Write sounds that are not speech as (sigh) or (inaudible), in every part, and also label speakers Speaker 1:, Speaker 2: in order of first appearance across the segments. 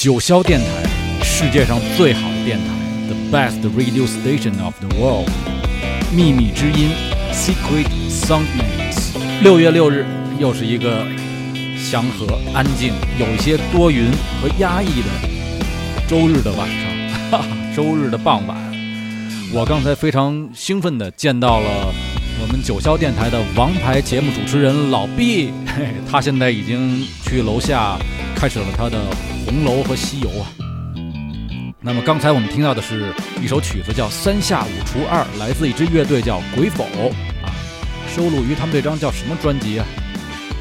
Speaker 1: 九霄电台，世界上最好的电台，the best radio station of the world，秘密之音，secret soundmates。六月六日，又是一个祥和、安静、有一些多云和压抑的周日的晚上，(laughs) 哈哈，(laughs) 周日的傍晚。我刚才非常兴奋地见到了我们九霄电台的王牌节目主持人老毕，嘿，(laughs) 他现在已经去楼下开始了他的红楼和西游啊。那么刚才我们听到的是一首曲子，叫《三下五除二》，来自一支乐队叫鬼否啊，收录于他们这张叫什么专辑啊？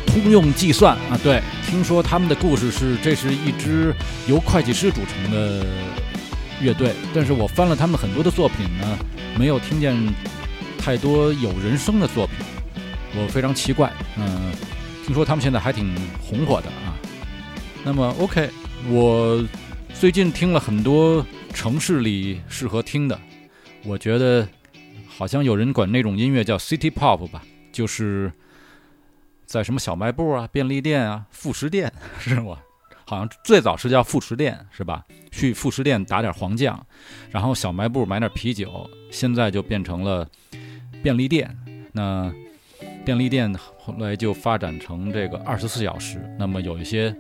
Speaker 1: 通用计算啊，对，听说他们的故事是，这是一支由会计师组成的。乐队，但是我翻了他们很多的作品呢，没有听见太多有人声的作品，我非常奇怪。嗯，听说他们现在还挺红火的啊。那么，OK，我最近听了很多城市里适合听的，我觉得好像有人管那种音乐叫 City Pop 吧，就是在什么小卖部啊、便利店啊、副食店 (laughs) 是吗？好像最早是叫副食店是吧？去副食店打点黄酱，然后小卖部买点啤酒，现在就变成了便利店。那便利店后来就发展成这个二十四小时。那么有一些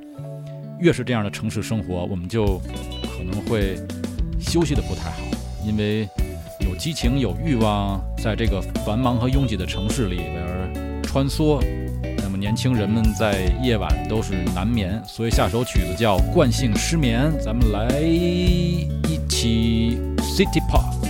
Speaker 1: 越是这样的城市生活，我们就可能会休息的不太好，因为有激情、有欲望，在这个繁忙和拥挤的城市里边穿梭。那么年轻人们在夜晚都是难眠，所以下首曲子叫《惯性失眠》，咱们来一起 City Pop。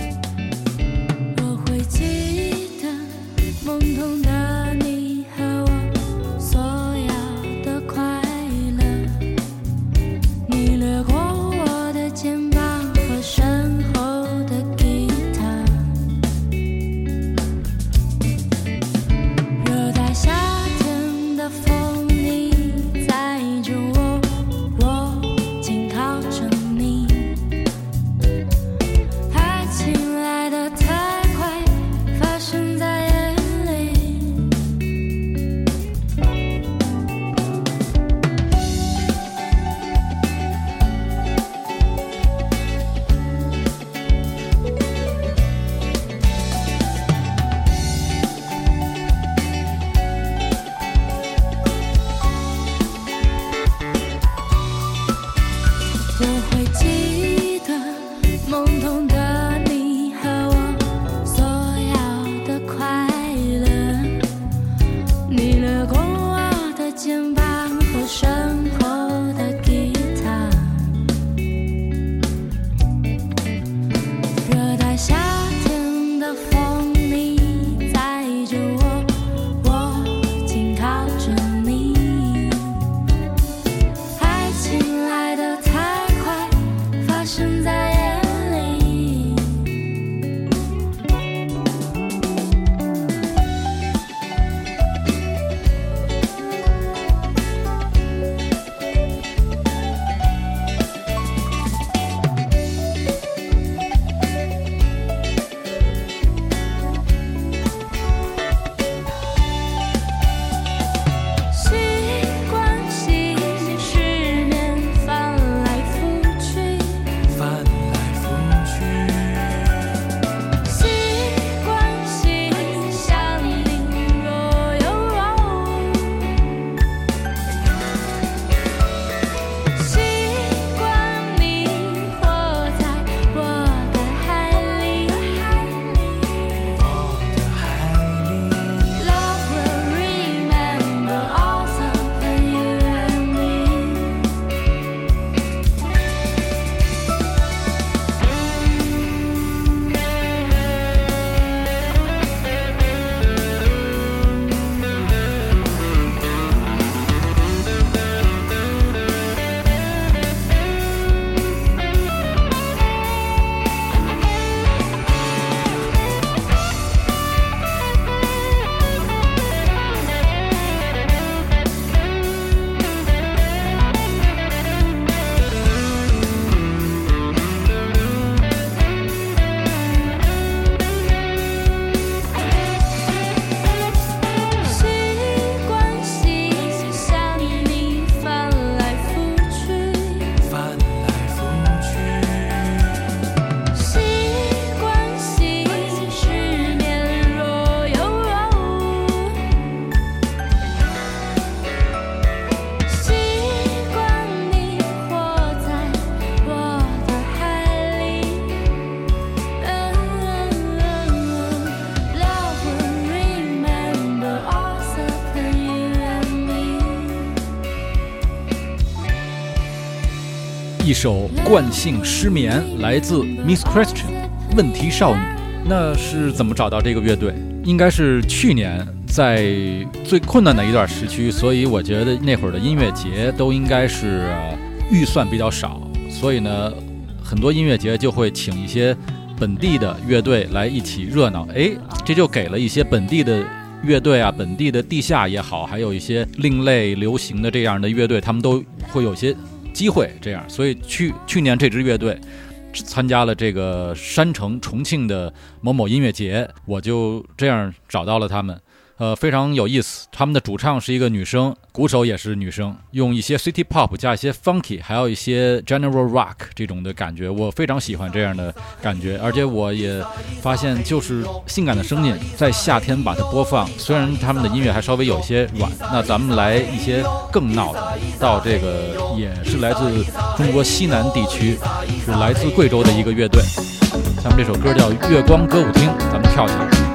Speaker 1: 首惯性失眠，来自 Miss Question，问题少女。那是怎么找到这个乐队？应该是去年在最困难的一段时期，所以我觉得那会儿的音乐节都应该是预算比较少，所以呢，很多音乐节就会请一些本地的乐队来一起热闹。哎，这就给了一些本地的乐队啊，本地的地下也好，还有一些另类流行的这样的乐队，他们都会有些。机会这样，所以去去年这支乐队参加了这个山城重庆的某某音乐节，我就这样找到了他们。呃，非常有意思。他们的主唱是一个女生，鼓手也是女生，用一些 city pop 加一些 funky，还有一些 general rock 这种的感觉，我非常喜欢这样的感觉。而且我也发现，就是性感的声音在夏天把它播放，虽然他们的音乐还稍微有一些软，那咱们来一些更闹的。到这个也是来自中国西南地区，是来自贵州的一个乐队。他们这首歌叫《月光歌舞厅》，咱们跳起来。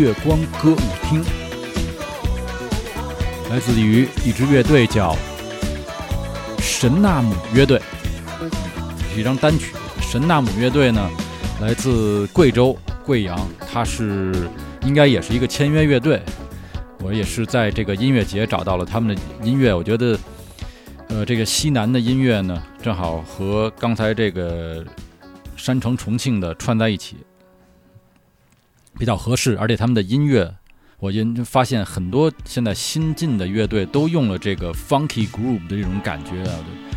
Speaker 1: 月光歌舞厅，来自于一支乐队叫神纳姆乐队，是一张单曲。神纳姆乐队呢，来自贵州贵阳，它是应该也是一个签约乐队。我也是在这个音乐节找到了他们的音乐，我觉得，呃，这个西南的音乐呢，正好和刚才这个山城重庆的串在一起。比较合适，而且他们的音乐，我因发现很多现在新进的乐队都用了这个 funky groove 的这种感觉啊，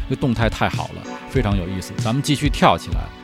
Speaker 1: 这动态太好了，非常有意思。咱们继续跳起来。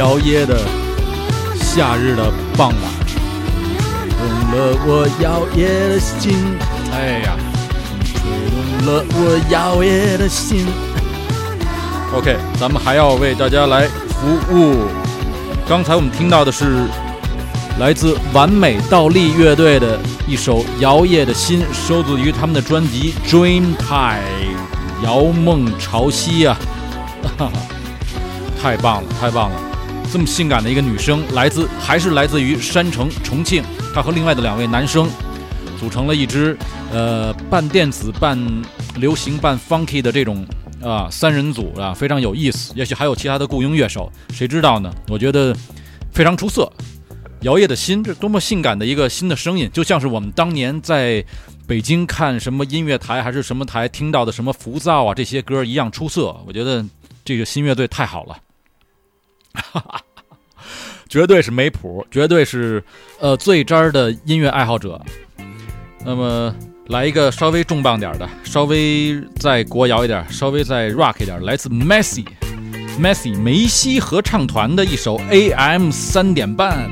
Speaker 1: 摇曳的夏日的傍晚，吹动了我摇曳的心。哎呀，吹动了我摇曳的心。OK，咱们还要为大家来服务。刚才我们听到的是来自完美倒立乐队的一首《摇曳的心》，收录于他们的专辑《Dream Time》，摇梦潮汐啊！(laughs) 太棒了，太棒了！这么性感的一个女生，来自还是来自于山城重庆，她和另外的两位男生组成了一支呃半电子半流行半 funky 的这种。啊，三人组啊，非常有意思。也许还有其他的雇佣乐手，谁知道呢？我觉得非常出色。摇曳的心，这多么性感的一个新的声音，就像是我们当年在北京看什么音乐台还是什么台听到的什么浮躁啊这些歌一样出色。我觉得这个新乐队太好了，哈哈哈绝对是没谱，绝对是呃最渣的音乐爱好者。那么。来一个稍微重磅点的，稍微再国摇一点，稍微再 rock 一点，来自 Messi，Messi 梅西合唱团的一首 AM 三点半。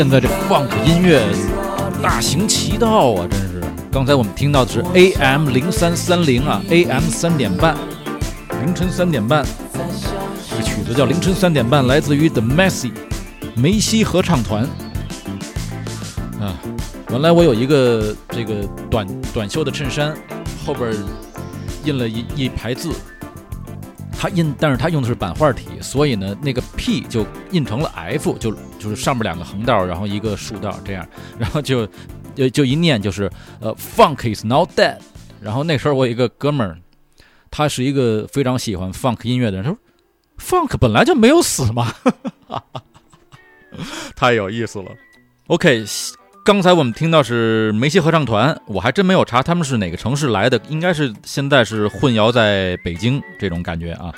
Speaker 1: 现在这 funk 音乐大行其道啊，真是！刚才我们听到的是 AM 零三三零啊，AM 三点半，凌晨三点半，这曲子叫《凌晨三点半》，来自于 The Messy 梅西合唱团。啊，原来我有一个这个短短袖的衬衫，后边印了一一排字，它印，但是它用的是版画体，所以呢，那个 P 就印成了 F，就就是上面两个横道，然后一个竖道这样，然后就就就一念就是呃，Funk is not dead。然后那时候我有一个哥们儿，他是一个非常喜欢 Funk 音乐的人，他说 Funk 本来就没有死嘛，(laughs) 太有意思了。OK，刚才我们听到是梅西合唱团，我还真没有查他们是哪个城市来的，应该是现在是混淆在北京这种感觉啊。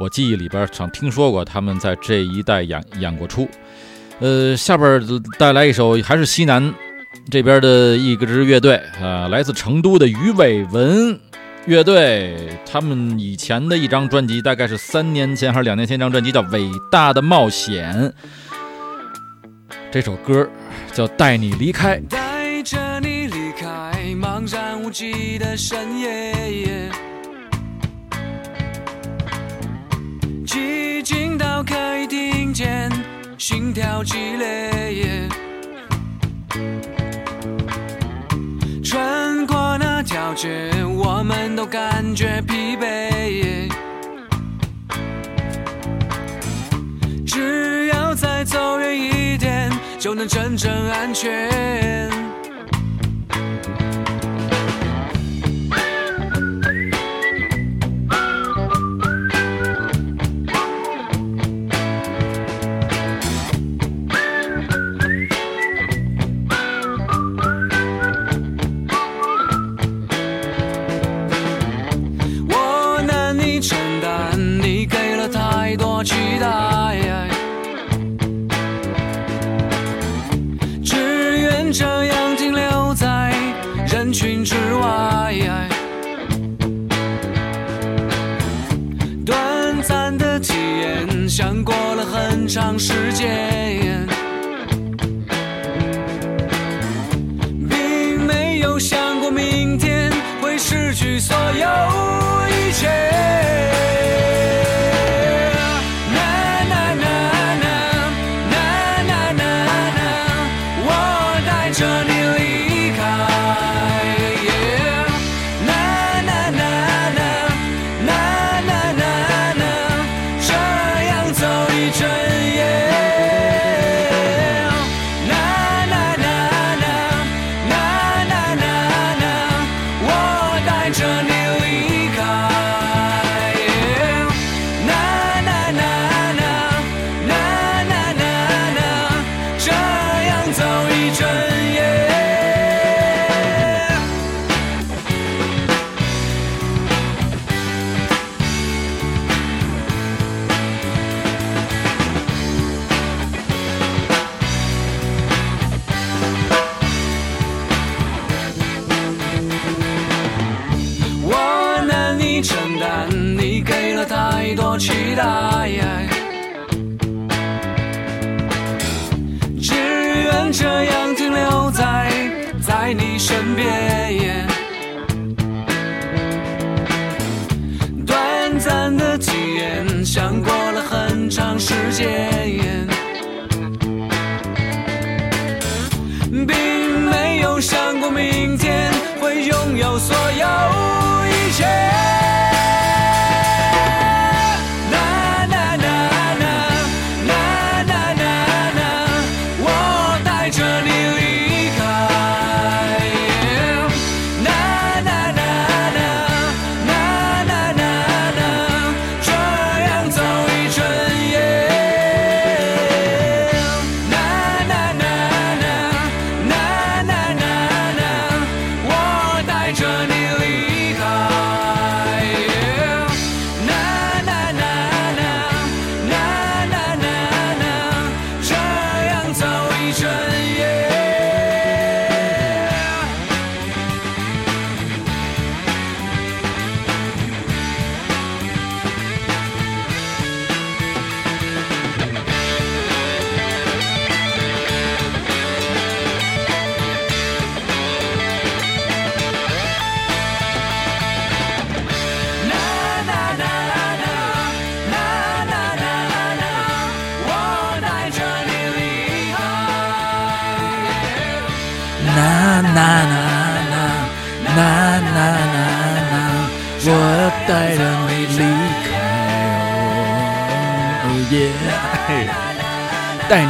Speaker 1: 我记忆里边常听说过他们在这一带演演过出。呃，下边带来一首还是西南这边的一个支乐队啊、来自成都的鱼尾纹乐队，他们以前的一张专辑大概是三年前还是两年前一张专辑叫《伟大的冒险》，这首歌叫《带你离开》。
Speaker 2: 带着你离开茫然无际的深夜，寂静到可以听见心跳激烈。穿过那条街，我们都感觉疲惫。只要再走远一点，就能真正安全。长时间。并没有想过明天会失去所有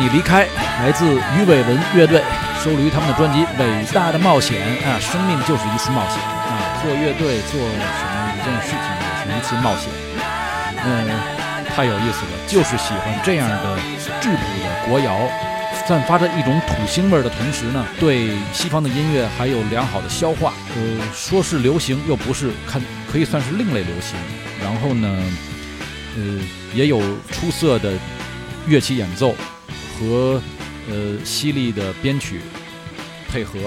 Speaker 2: 离开，
Speaker 1: 来自鱼尾纹乐队，收录于他们的专辑《伟大的冒险》啊，生命就是一次冒险。啊，做乐队做什么一件事情也是一次冒险。嗯，太有意思了，就是喜欢这样的质朴的国谣，散发着一种土腥味的同时呢，对西方的音乐还有良好的消化。呃，说是流行又不是，看可以算是另类流行。然后呢，呃，也有出色的乐器演奏和呃犀利的编曲配合，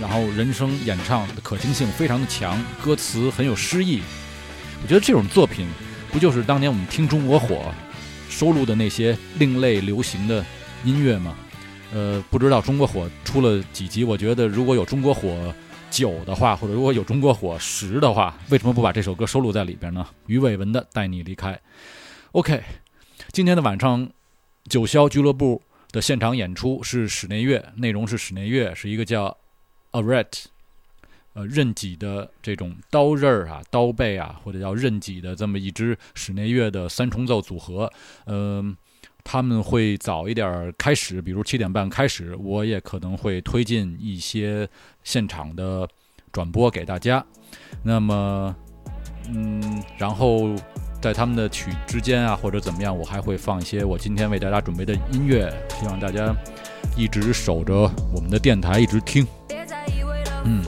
Speaker 1: 然后人声演唱的可听性非常的强，歌词很有诗意。我觉得这种作品不就是当年我们听中国火收录的那些另类流行的音乐吗？呃，不知道中国火出了几集？我觉得如果有中国火九的话，或者如果有中国火十的话，为什么不把这首歌收录在里边呢？于伟文的《带你离开》。OK，今天的晚上，九霄俱乐部的现场演出是室内乐，内容是室内乐，是一个叫 Aret，呃，刃戟的这种刀刃儿啊、刀背啊，或者叫刃戟的这么一支室内乐的三重奏组合。嗯、他们会早一点开始，比如七点半开始，我也可能会推进一些现场的转播给大家。那么，嗯，然后在他们的曲之间啊，或者怎么样，我还会放一些我今天为大家准备的音乐，希望大家一直守着我们的电台，一直听。嗯，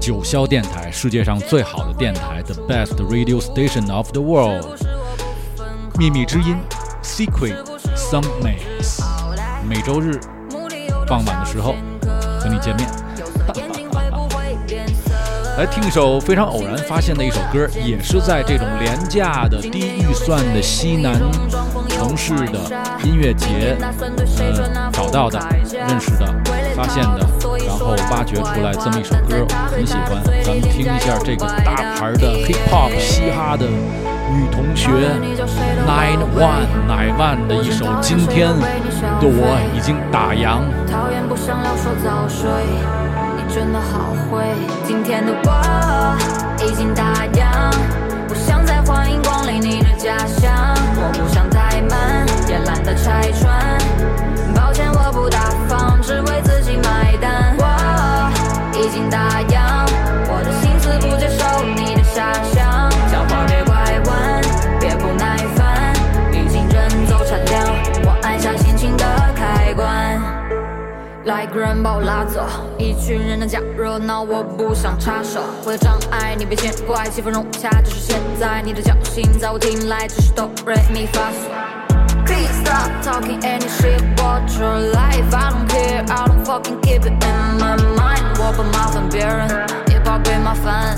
Speaker 1: 九霄电台，世界上最好的电台，the best radio station of the world，秘密之音，secret mix，每周日傍晚的时候和你见面。来听一首非常偶然发现的一首歌，也是在这种廉价的、低预算的西南城市的音乐节，呃，找到的、认识的、发现的，然后挖掘出来这么一首歌，我很喜欢。咱们听一下这个大牌的 hip hop 嘻哈的女同学 Nine One Nine One 的一首《今天的我已经打烊》。
Speaker 3: 讨厌不想聊说早睡，你真的好会。今天的我已经打烊，不想再欢迎光临你的家乡。我不想怠慢，也懒得拆穿。抱歉我不大方，只为自己买单。我已经打烊，来个人把我拉走，一群人的假热闹，我不想插手。我有障碍，你别见怪，气氛融洽只是现在。你的侥幸在我听来只是哆瑞咪发嗦。Please stop talking any shit about your life. I don't care, I don't fucking keep it in my mind. 我不麻烦别人，也怕被麻烦，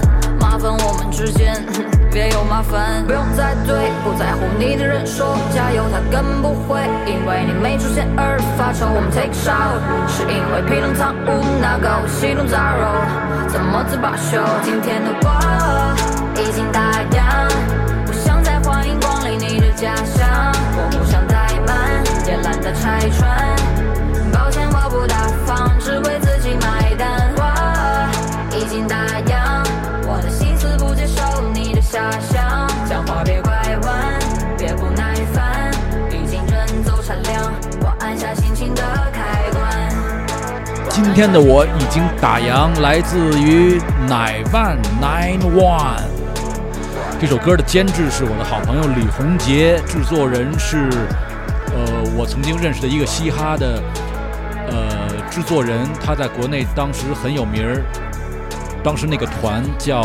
Speaker 3: 分我们之间 (laughs) 别有麻烦。不用再对不在乎你的人说加油，他更不会因为你没出现而发愁。我们 take show，是因为披冷藏污那个喜怒杂糅，怎么自罢休？今天的我已经打烊，不想再欢迎光临你的家乡。今
Speaker 1: 天的我已经打烊，来自于奶万 Nine One。这首歌的监制是我的好朋友李洪杰，制作人是呃我曾经认识的一个嘻哈的呃制作人，他在国内当时很有名儿，当时那个团叫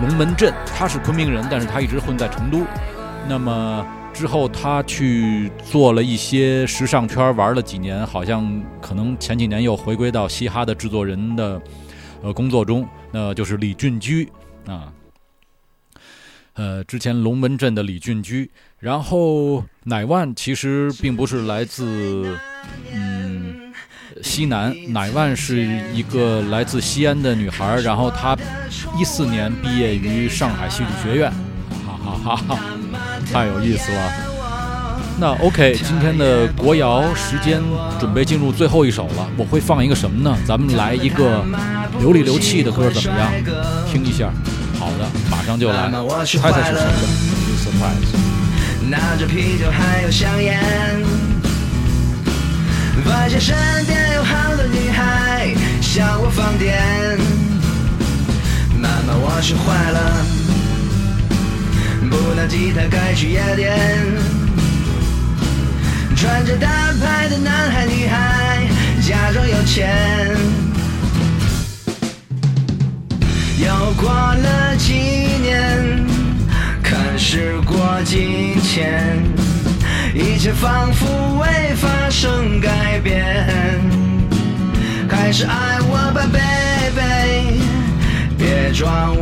Speaker 1: 龙门阵，他是昆明人，但是他一直混在成都。那么之后他去做了一些时尚圈，玩了几年，好像可能前几年又回归到嘻哈的制作人的呃工作中，那就是李俊居啊。呃，之前龙门阵的李俊居，然后乃万其实并不是来自嗯西南，乃万是一个来自西安的女孩，然后她一四年毕业于上海戏剧学院，哈哈哈哈，太有意思了。那 OK，今天的国谣时间准备进入最后一首了，我会放一个什么呢？咱们来一个流里流气的歌怎么样？听一下。好的，马上就来，猜猜是谁的 surprise。
Speaker 4: 拿着啤酒还有香烟，发现身边有好多女孩向我放电。妈妈，我学坏了，不拿吉他该去夜店。穿着大牌的男孩女孩，假装有钱。又过了几年，看时过境迁，一切仿佛未发生改变。还是爱我吧，baby，别装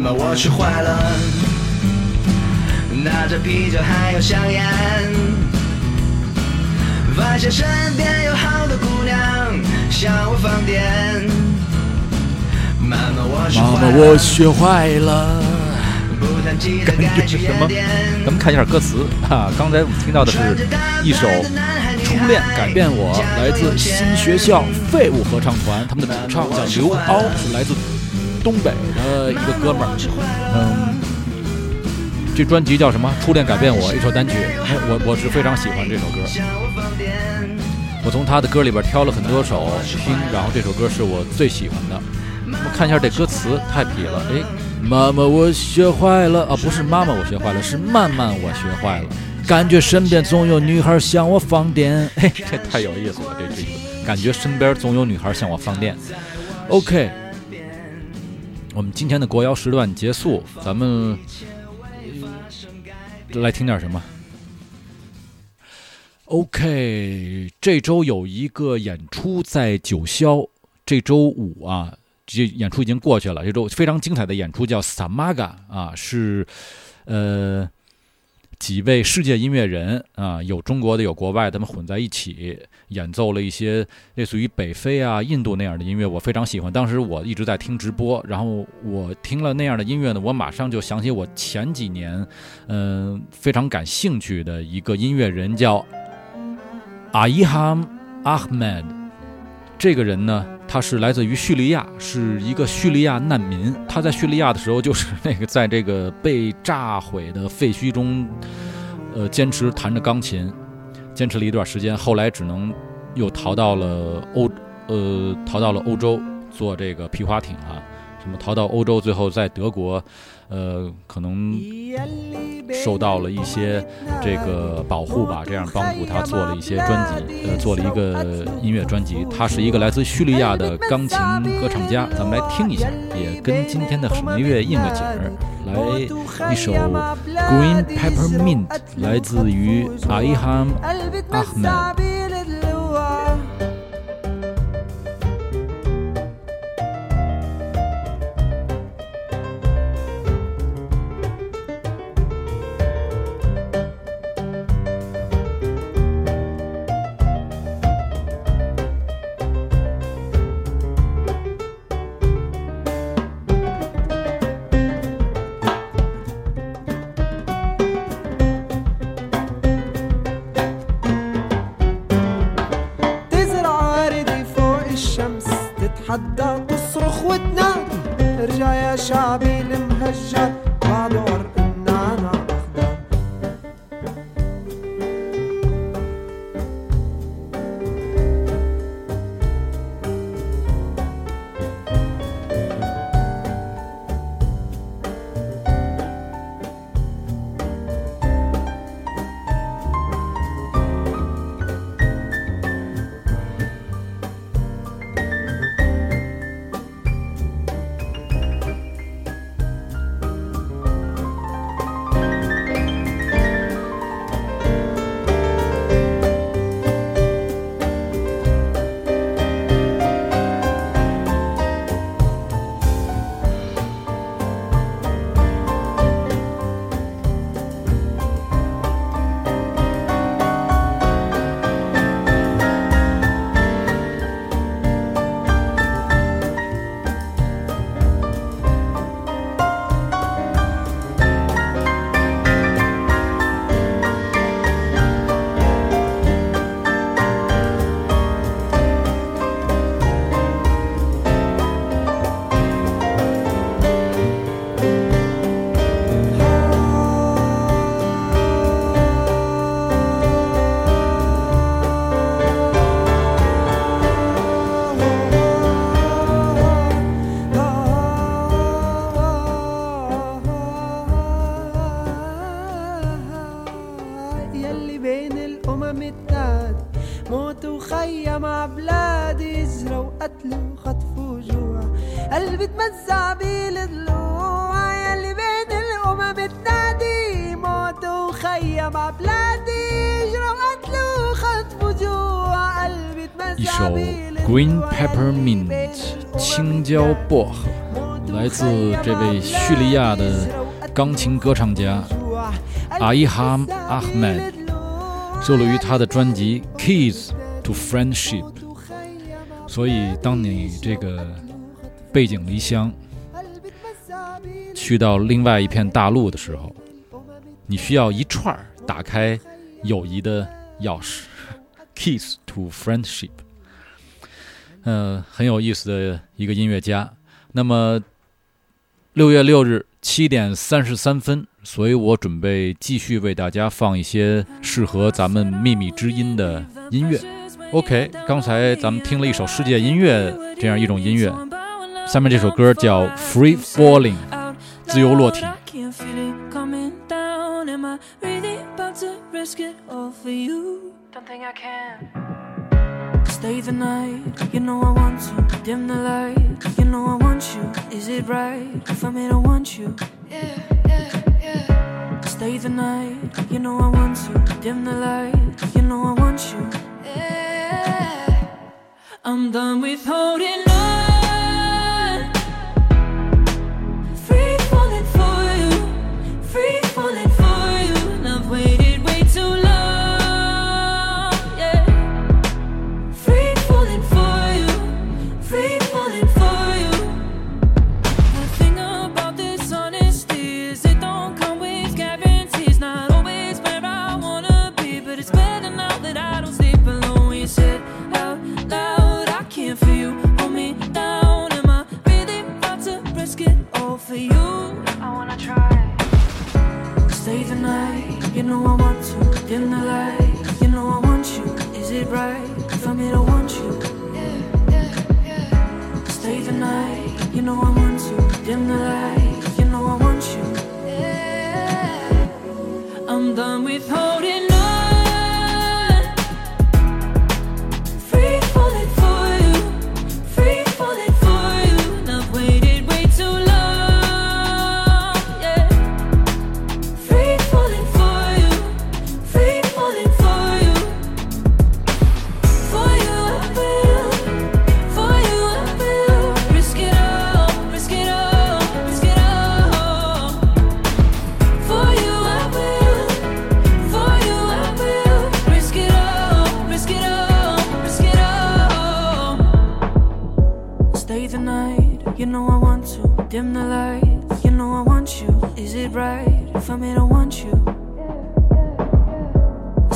Speaker 4: 妈妈，我学坏了。拿着啤酒还有香烟，发现身边有好多姑娘向我放电。妈妈，我学坏
Speaker 1: 我
Speaker 4: 了，
Speaker 1: 学坏了。
Speaker 4: 不弹吉他该去夜
Speaker 1: 什么
Speaker 4: 店。
Speaker 1: 咱们看一下歌词啊，刚才我们听到的是一首《初恋改变我》，来自新学校废物合唱团，他们的主唱叫刘凹，是来自东北的一个哥们儿。嗯，这专辑叫什么？《初恋改变我》，一首单曲。哎，我我是非常喜欢这首歌。我。从他的歌里边挑了很多首听，然后这首歌是我最喜欢的。我们看一下这歌词，太痞了。哎，妈妈，我学坏了啊，不是妈妈我学坏了，是慢慢我学坏了。感觉身边总有女孩向我放电，嘿，这太有意思了，这这个感觉身边总有女孩向我放电。OK，我们今天的国谣时段结束，咱们来听点什么？OK，这周有一个演出在九霄，这周五啊，这演出已经过去了。这周非常精彩的演出叫 Samaga 啊，是呃几位世界音乐人啊，有中国的，有国外，他们混在一起演奏了一些类似于北非啊、印度那样的音乐，我非常喜欢。当时我一直在听直播，然后我听了那样的音乐呢，我马上就想起我前几年嗯、非常感兴趣的一个音乐人叫。阿伊哈姆·阿赫迈德，这个人呢，他是来自于叙利亚，是一个叙利亚难民。他在叙利亚的时候，就是那个在这个被炸毁的废墟中，呃，坚持弹着钢琴，坚持了一段时间，后来只能又逃到了欧，呃，逃到了欧洲做这个皮划艇啊，什么逃到欧洲，最后在德国，呃，可能受到了一些这个保护吧，这样帮助他做了一些专辑，呃，做了一个音乐专辑。他是一个来自叙利亚的钢琴歌唱家，咱们来听一下，也跟今天的什么乐应个景儿。来一首 Green Peppermint，来自于 Aiham Ahmed。来自这位叙利亚的钢琴歌唱家阿伊哈 Ahmed，收录于他的专辑《Keys to Friendship》。所以，当你这个背井离乡，去到另外一片大陆的时候，你需要一串打开友谊的钥匙，Keys to Friendship。呃，很有意思的一个音乐家。那么，六月六日七点三十三分，所以我准备继续为大家放一些适合咱们秘密之音的音乐。OK，刚才咱们听了一首世界音乐这样一种音乐，下面这首歌叫《Free Falling》，自由落体。
Speaker 5: I can't feel it coming down. Am I really about to risk it all for you? Don't think I can. Stay the night, you know I want to. Dim the light, you know I want you. Is it right for me to want you? Yeah, yeah, yeah. Stay the night, you know I want to. Dim the light, you know I want you. Yeah. I'm done with holding on.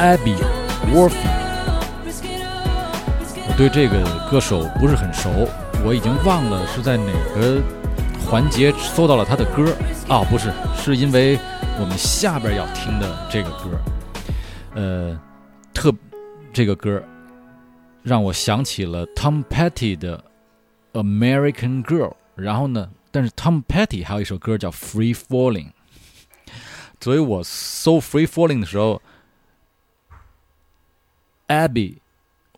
Speaker 1: Abby
Speaker 5: w o r f e
Speaker 1: 我对这个歌手不是很熟，我已经忘了是在哪个环节搜到了他的歌。啊、哦，不是，是因为我们下边要听的这个歌，呃，特这个歌让我想起了 Tom Petty 的《American Girl》，然后呢，但是 Tom Petty 还有一首歌叫《Free Falling》。所以我搜 free falling 的时候，，Abby。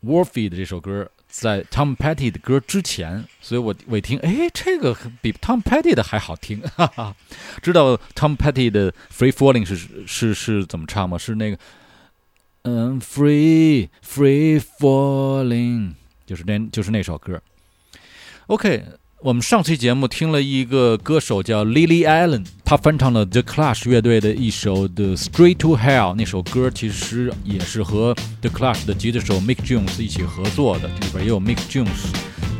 Speaker 1: Warfy 的这首歌在 Tom Petty 的歌之前，所以我我一听，哎，这个比 Tom Petty 的还好听，哈哈。知道 Tom Petty 的《Free Falling 是》是是怎么唱吗？是那个，嗯，Free Free Falling，就是那就是那首歌。OK，我们上期节目听了一个歌手叫 Lily Allen，他翻唱了 The Clash 乐队的一首《The Street to Hell》。那首歌其实也是和 The Clash 的吉他手 Mick Jones 一起合作的，这里边也有 Mick Jones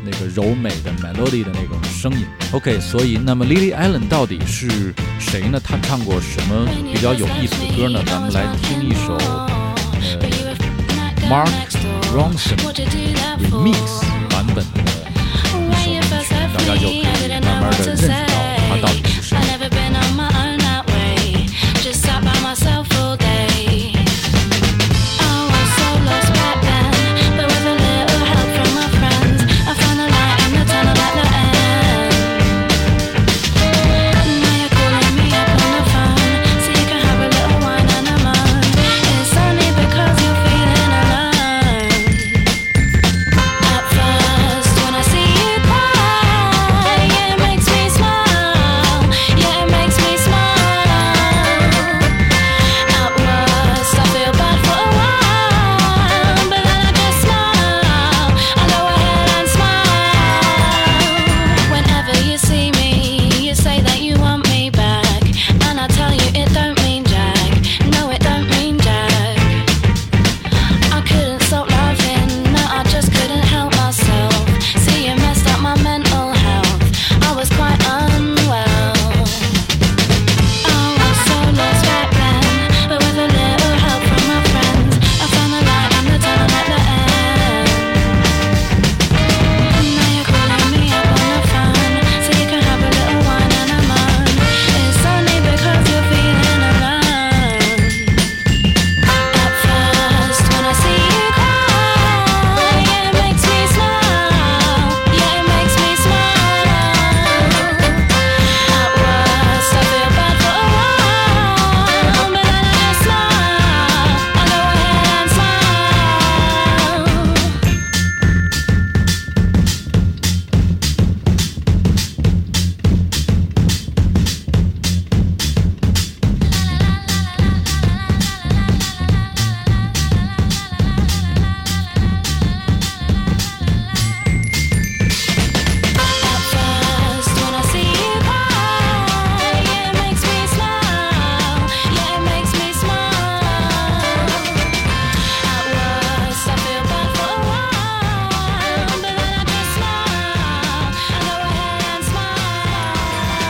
Speaker 1: 那个柔美的 melody 的那种声音。OK，所以那么 Lily Allen 到底是谁呢？他唱过什么比较有意思的歌呢？咱们来听一首呃 Mark Ronson Remix 版本的。
Speaker 5: I never been on my own.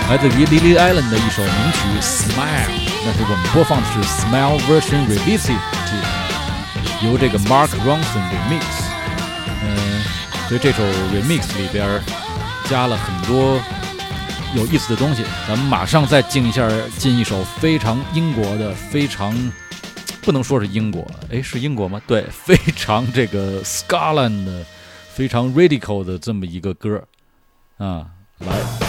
Speaker 1: 来自于 Lily Allen 的一首名曲《Smile》，那是我们播放的是《Smile Version Revisited》，由这个 Mark Ronson remix。嗯，所以这首 remix 里边加了很多有意思的东西。咱们马上再进一下，进一首非常英国的，非常不能说是英国，哎，是英国吗？对，(laughs) 非常这个 Scotland 的，非常 radical 的这么一个歌啊，来。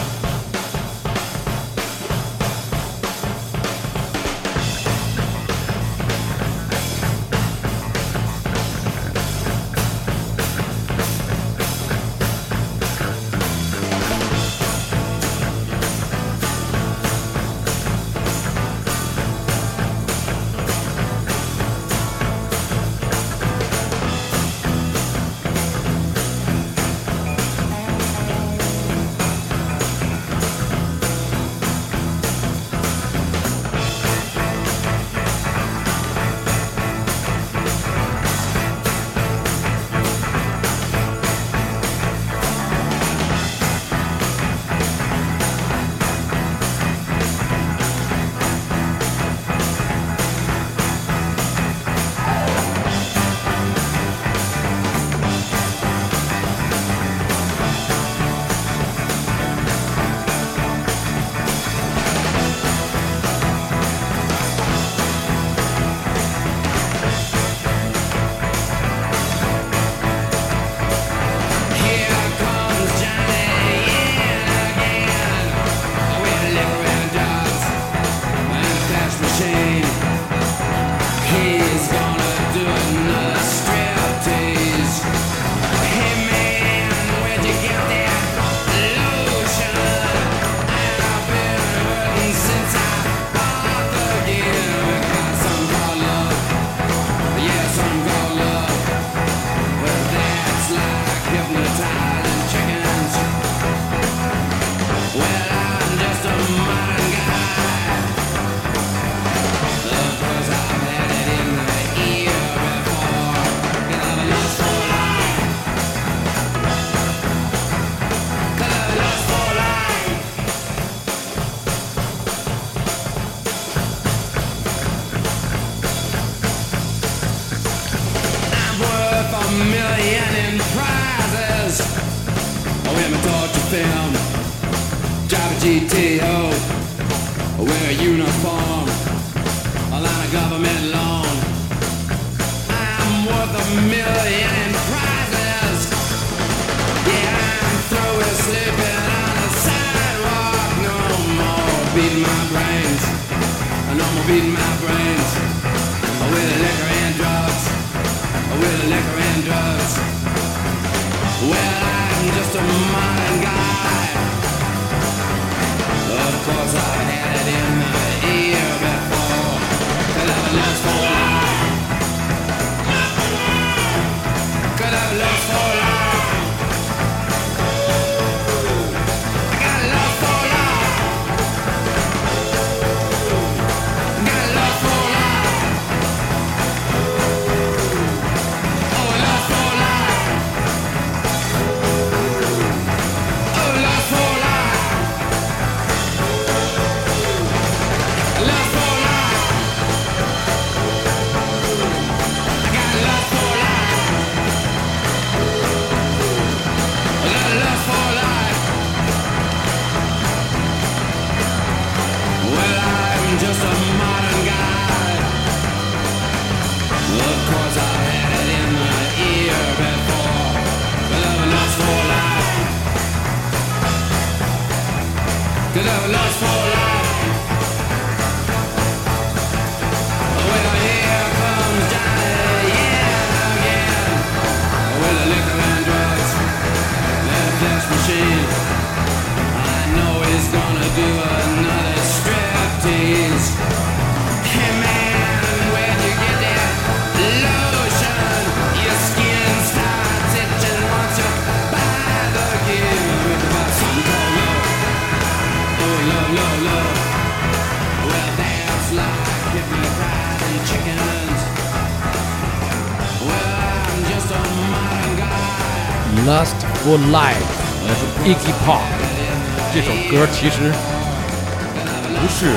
Speaker 4: For Life，
Speaker 1: 来自 Iggy Pop。这首歌其实不是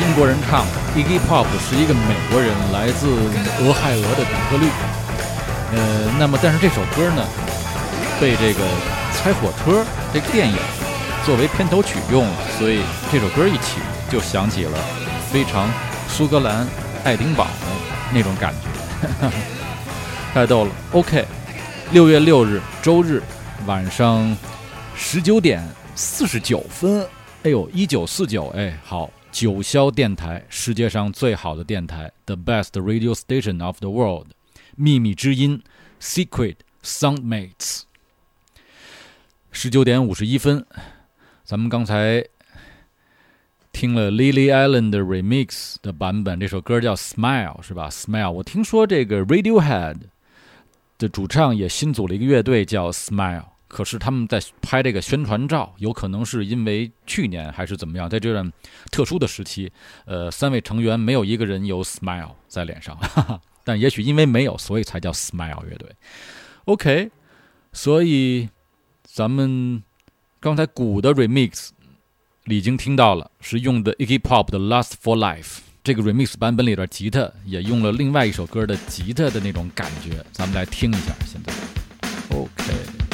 Speaker 1: 英国人唱的，Iggy Pop 是一个美国人，来自俄亥俄的底特律。呃，那么但是这首歌呢，被这个《猜火车》这个电影作为片头曲用了，所以这首歌一起就想起了非常苏格兰爱丁堡的那种感觉，(laughs) 太逗了。OK，六月六日周日晚上十九点四十九分，哎呦，一九四九，哎，好，九霄电台，世界上最好的电台，The best radio station of the world，秘密之音，Secret Soundmates。十九点五十一分，咱们刚才听了 Lily Allen 的 remix 的版本，这首歌叫《Smile》，是吧？Smile。我听说这个 Radiohead 的主唱也新组了一个乐队叫 Smile，可是他们在拍这个宣传照，有可能是因为去年还是怎么样，在这段特殊的时期，呃，三位成员没有一个人有 Smile 在脸上，哈哈。但也许因为没有，所以才叫 Smile 乐队。OK，所以咱们刚才鼓的 remix 已经听到了，是用的 Iggy Pop 的《Last for Life》。这个 remix 版本里的，吉他也用了另外一首歌的吉他的那种感觉，咱们来听一下。现在，OK。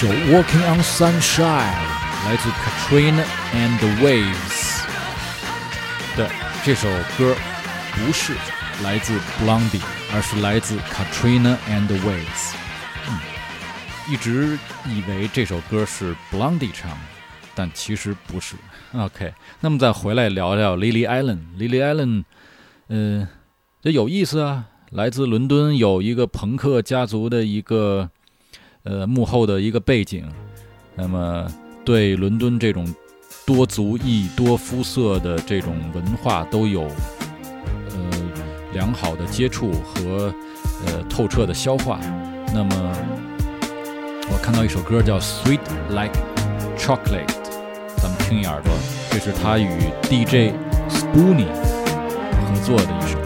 Speaker 5: 首《Walking on Sunshine》来自 Katrina and the Waves。对，这首歌不是来自 Blondie，而是来自 Katrina and the Waves。嗯，一直以为这首歌是 Blondie 唱的，但其实不是。OK，那么再回来聊聊 Lily Allen。Lily Allen，嗯、这有意思啊。来自伦敦，有一个朋克家族的一个呃幕后的一个背景，那么对伦敦这种多族裔、多肤色的这种文化都有呃良好的接触和呃透彻的消化。那么我看到一首歌叫《Sweet Like Chocolate》，咱们听一耳朵，这是他与 DJ Spoonie 合作的一首。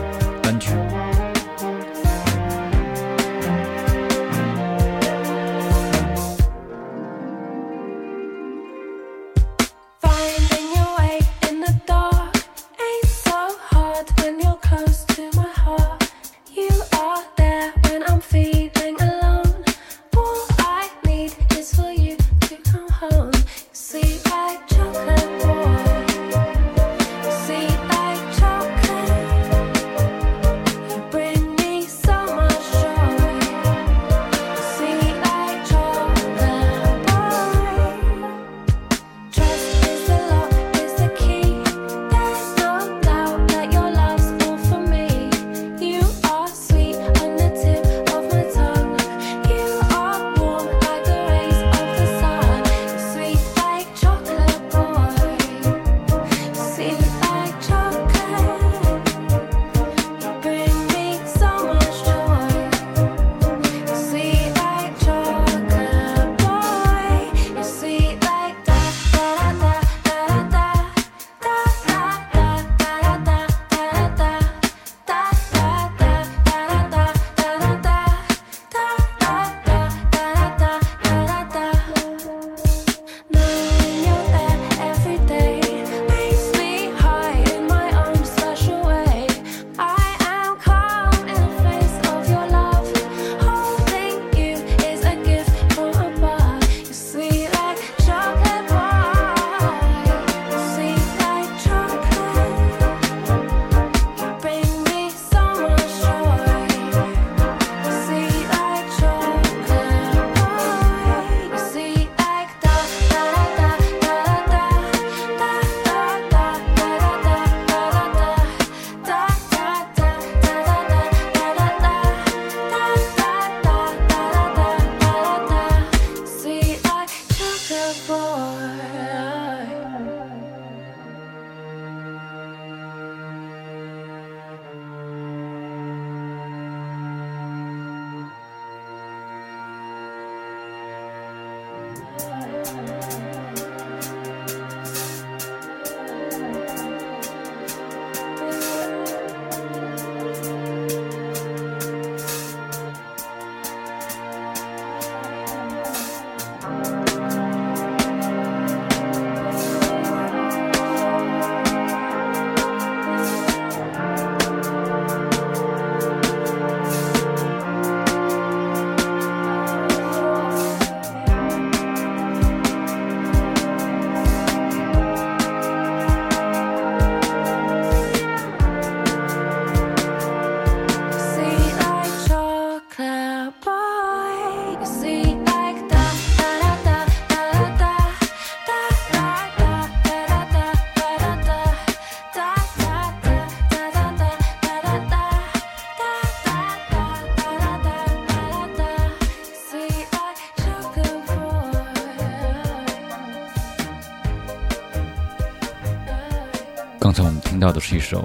Speaker 5: 刚才我们听到的是一首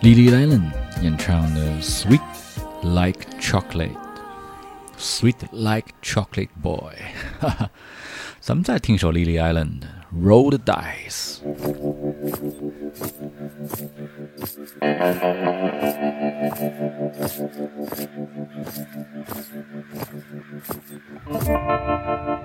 Speaker 5: Lily Allen 演唱的《Sweet Like Chocolate》，Sweet Like Chocolate Boy。哈哈，咱们再听一首 (laughs) Lily Allen 的《Roll the Dice》。 (laughs)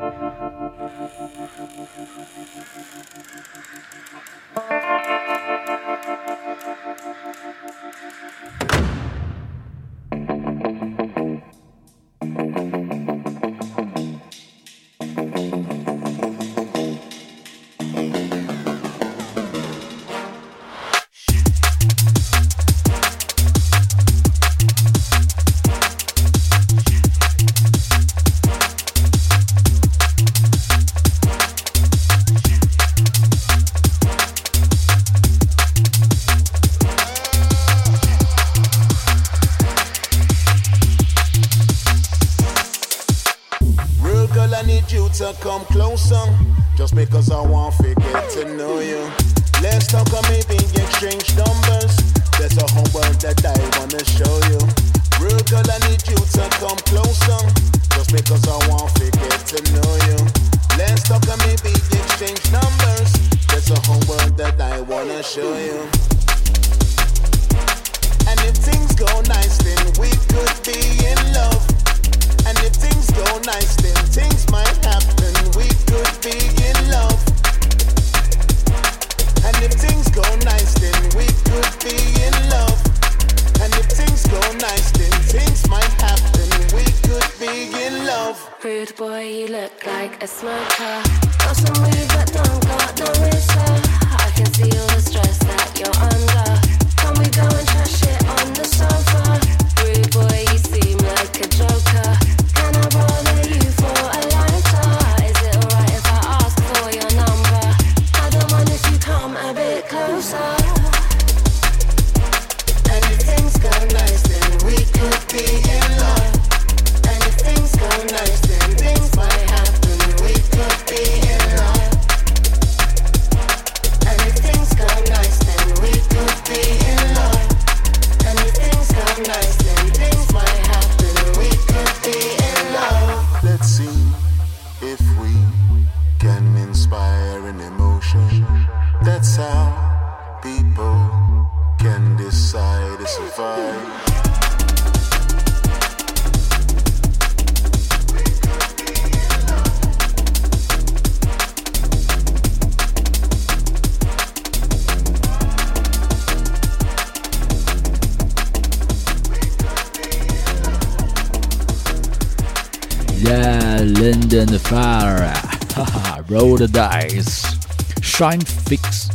Speaker 1: Shine Fix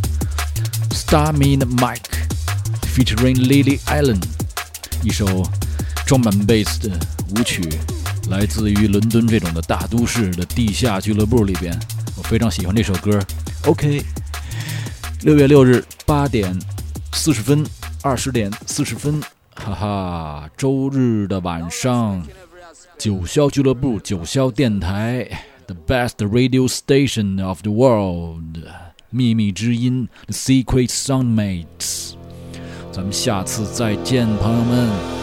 Speaker 1: Star Mean Mike featuring Lily Allen，一首装满 bass 的舞曲，来自于伦敦这种的大都市的地下俱乐部里边。我非常喜欢这首歌。OK，六月六日八点四十分，二十点四十分，哈哈，周日的晚上，九霄俱乐部，九霄电台。The best radio station of the world. 秘密之音 secret sound mates 咱们下次再见朋友们